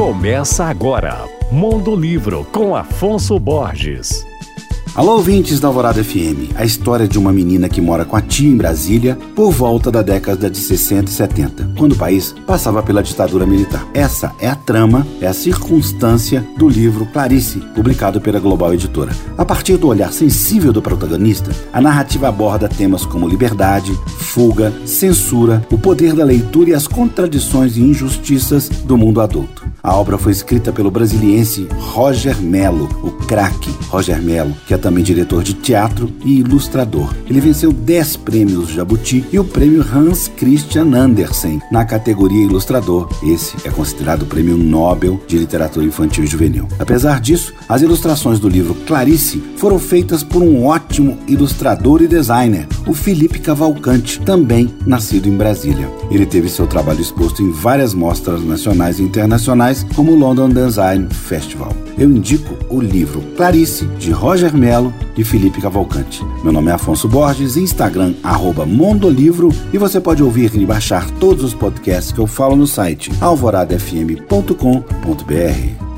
Começa agora, Mundo Livro com Afonso Borges. Alô, ouvintes da Alvorada FM. A história de uma menina que mora com a tia em Brasília por volta da década de 60 e 70, quando o país passava pela ditadura militar. Essa é a trama, é a circunstância do livro Clarice, publicado pela Global Editora. A partir do olhar sensível do protagonista, a narrativa aborda temas como liberdade, fuga, censura, o poder da leitura e as contradições e injustiças do mundo adulto. A obra foi escrita pelo brasiliense Roger Melo, o craque Roger Melo, que é também diretor de teatro e ilustrador. Ele venceu 10 prêmios Jabuti e o prêmio Hans Christian Andersen na categoria ilustrador. Esse é considerado o prêmio Nobel de literatura infantil e juvenil. Apesar disso, as ilustrações do livro Clarice foram feitas por um ótimo ilustrador e designer, o Felipe Cavalcante, também nascido em Brasília. Ele teve seu trabalho exposto em várias mostras nacionais e internacionais como o London Design Festival. Eu indico o livro Clarice, de Roger Mello e Felipe Cavalcante. Meu nome é Afonso Borges, Instagram, Mondolivro, e você pode ouvir e baixar todos os podcasts que eu falo no site alvoradafm.com.br.